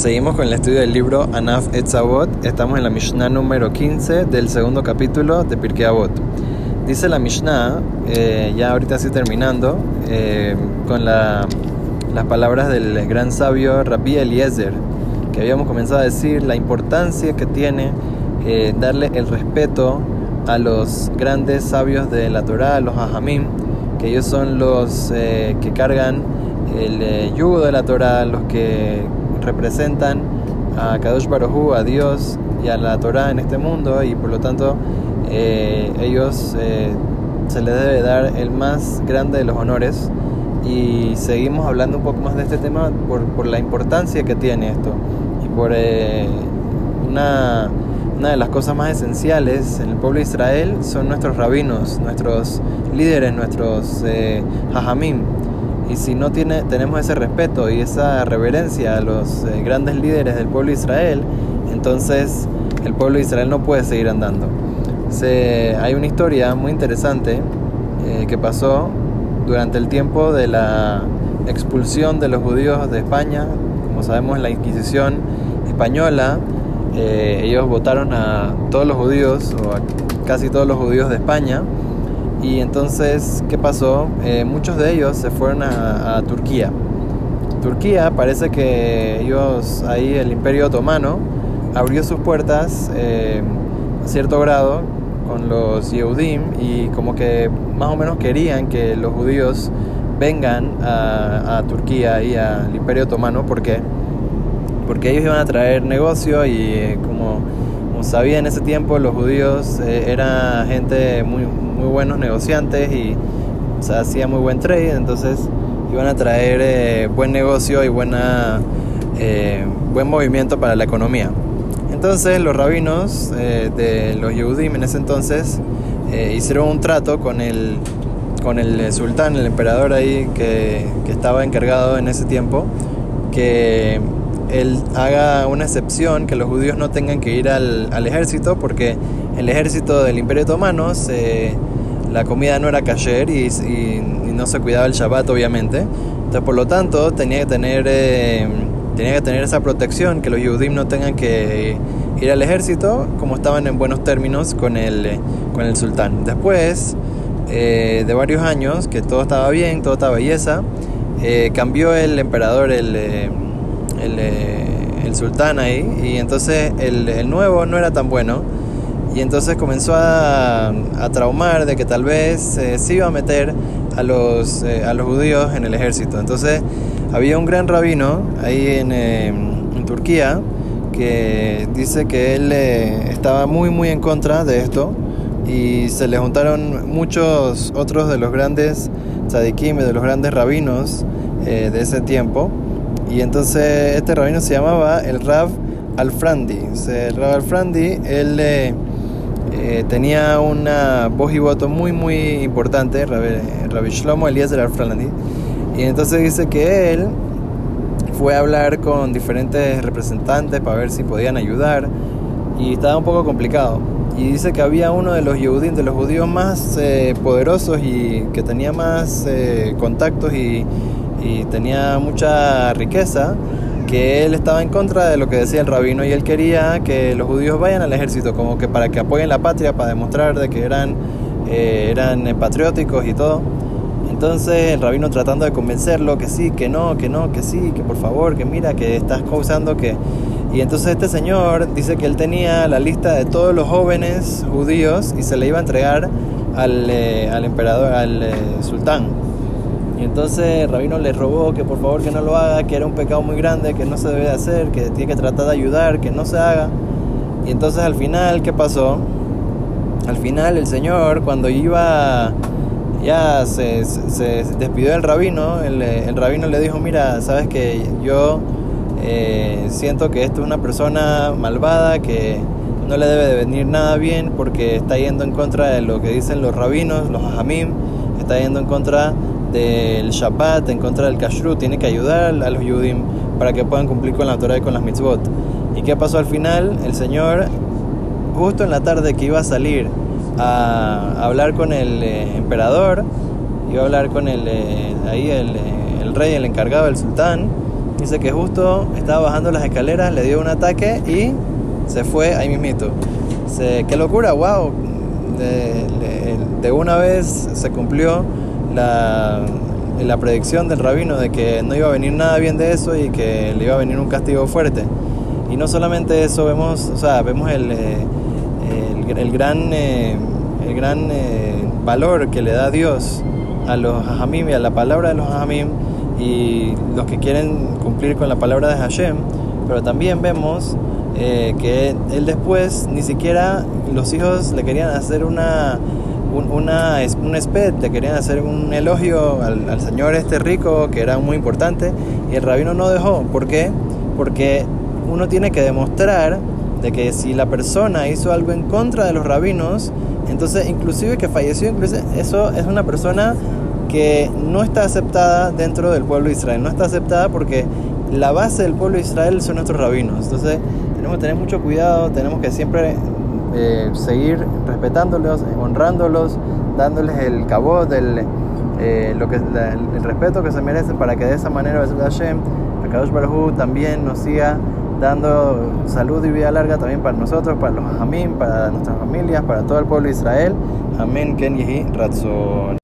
Seguimos con el estudio del libro Anaf Etzavot. Estamos en la Mishnah número 15 del segundo capítulo de Pirkei Avot. Dice la Mishnah, eh, ya ahorita estoy terminando, eh, con las palabras del gran sabio Rabbi Eliezer, que habíamos comenzado a decir la importancia que tiene eh, darle el respeto a los grandes sabios de la Torah, los Ahamim, que ellos son los que cargan el yugo de la Torah, los que representan a Kadosh Baruj a Dios y a la Torah en este mundo y por lo tanto eh, ellos eh, se les debe dar el más grande de los honores. Y seguimos hablando un poco más de este tema por, por la importancia que tiene esto y por eh, una, una de las cosas más esenciales en el pueblo de Israel son nuestros rabinos, nuestros líderes, nuestros hajamim y si no tiene, tenemos ese respeto y esa reverencia a los eh, grandes líderes del pueblo de Israel, entonces el pueblo de Israel no puede seguir andando. Se, hay una historia muy interesante eh, que pasó durante el tiempo de la expulsión de los judíos de España. Como sabemos, la Inquisición española, eh, ellos votaron a todos los judíos, o a casi todos los judíos de España, y entonces, ¿qué pasó? Eh, muchos de ellos se fueron a, Turquía. Turquía parece que ellos, ahí el imperio otomano, abrió sus puertas eh, a cierto grado con los Yehudim y como que más o menos querían que los judíos vengan a, Turquía y al imperio otomano. ¿Por qué? Porque ellos iban a traer negocio y eh, como, como sabía en ese tiempo los judíos eran gente muy muy buenos negociantes y se hacía muy buen trade, entonces iban a traer eh, buen negocio y buena, eh, buen movimiento para la economía. Entonces los rabinos eh, de los Yehudim en ese entonces hicieron un trato con el, con el sultán, el emperador ahí que, que estaba encargado en ese tiempo, que él haga una excepción, que los judíos no tengan que ir al, al ejército, porque el ejército del Imperio Otomano se la comida no era kasher y, no se cuidaba el Shabbat, obviamente. Entonces, por lo tanto, tenía que tener, eh, tenía que tener esa protección, que los Yehudim no tengan que ir al ejército, como estaban en buenos términos con el, con el sultán. Después eh, de varios años, que todo estaba bien, todo estaba belleza, eh, cambió el emperador, el, el, el, sultán ahí, y entonces el, el nuevo no era tan bueno y entonces comenzó a, a traumar de que tal vez eh, se iba a meter a los, eh, a los judíos en el ejército. Entonces había un gran rabino ahí en, en Turquía que dice que él eh, estaba muy muy en contra de esto y se le juntaron muchos otros de los grandes tzadikim, de los grandes rabinos de ese tiempo y entonces este rabino se llamaba el Rav Alfrandi. El Rav Alfrandi, él eh, tenía una voz y voto muy muy importante, Rabbi Shlomo Eliezer Alfrandi, y entonces dice que él fue a hablar con diferentes representantes para ver si podían ayudar y estaba un poco complicado. Y dice que había uno de los Yehudim, de los judíos más eh, poderosos y que tenía más eh, contactos y, y tenía mucha riqueza, que él estaba en contra de lo que decía el rabino y él quería que los judíos vayan al ejército, como que para que apoyen la patria, para demostrar de que eran, eh, eran patrióticos y todo. Entonces el rabino tratando de convencerlo que sí, que no, que no, que sí, que por favor, que mira, que estás causando que... Y entonces este señor dice que él tenía la lista de todos los jóvenes judíos y se le iba a entregar al, eh, al emperador, al eh, sultán. Y entonces Rabino le robó que por favor que no lo haga, que era un pecado muy grande, que no se debe hacer, que tiene que tratar de ayudar, que no se haga. Y entonces al final, ¿qué pasó? Al final el Señor, cuando iba, ya se, se, despidió del rabino, el, el, rabino le dijo, mira, sabes que yo eh, siento que esto es una persona malvada, que no le debe de venir nada bien porque está yendo en contra de lo que dicen los rabinos, los hajamim, está yendo en contra del Shabbat, en contra del Kashrut, tiene que ayudar a los Yudim para que puedan cumplir con la Torah y con las mitzvot. ¿Y qué pasó al final? El Señor, justo en la tarde que iba a salir a hablar con el eh, emperador, iba a hablar con el, eh, ahí eh, el, rey, el encargado, el sultán, Dice que justo estaba bajando las escaleras, le dio un ataque y se fue ahí mismito. Se, qué locura, wow. De, una vez se cumplió la, la predicción del rabino de que no iba a venir nada bien de eso y que le iba a venir un castigo fuerte. Y no solamente eso, vemos, o sea, vemos el, eh, el, gran, eh, el gran eh, valor que le da Dios a los hajamim y a la palabra de los hajamim y los que quieren cumplir con la palabra de Hashem, pero también vemos que él después ni siquiera los hijos le querían hacer una un, una, un esped, le querían hacer un elogio al, al, señor este rico que era muy importante y el rabino no dejó. ¿Por qué? Porque uno tiene que demostrar de que si la persona hizo algo en contra de los rabinos, entonces inclusive que falleció, inclusive eso es una persona que no está aceptada dentro del pueblo de Israel, no está aceptada porque la base del pueblo de Israel son nuestros rabinos. Entonces tenemos que tener mucho cuidado, tenemos que siempre eh, seguir respetándolos, honrándolos, dándoles el cabot, el, eh, lo que, el respeto que se merecen para que de esa manera Hashem, también nos siga dando salud y vida larga también para nosotros, para los Hamim, para nuestras familias, para todo el pueblo de Israel. Amén, Ken Yehi Ratzon.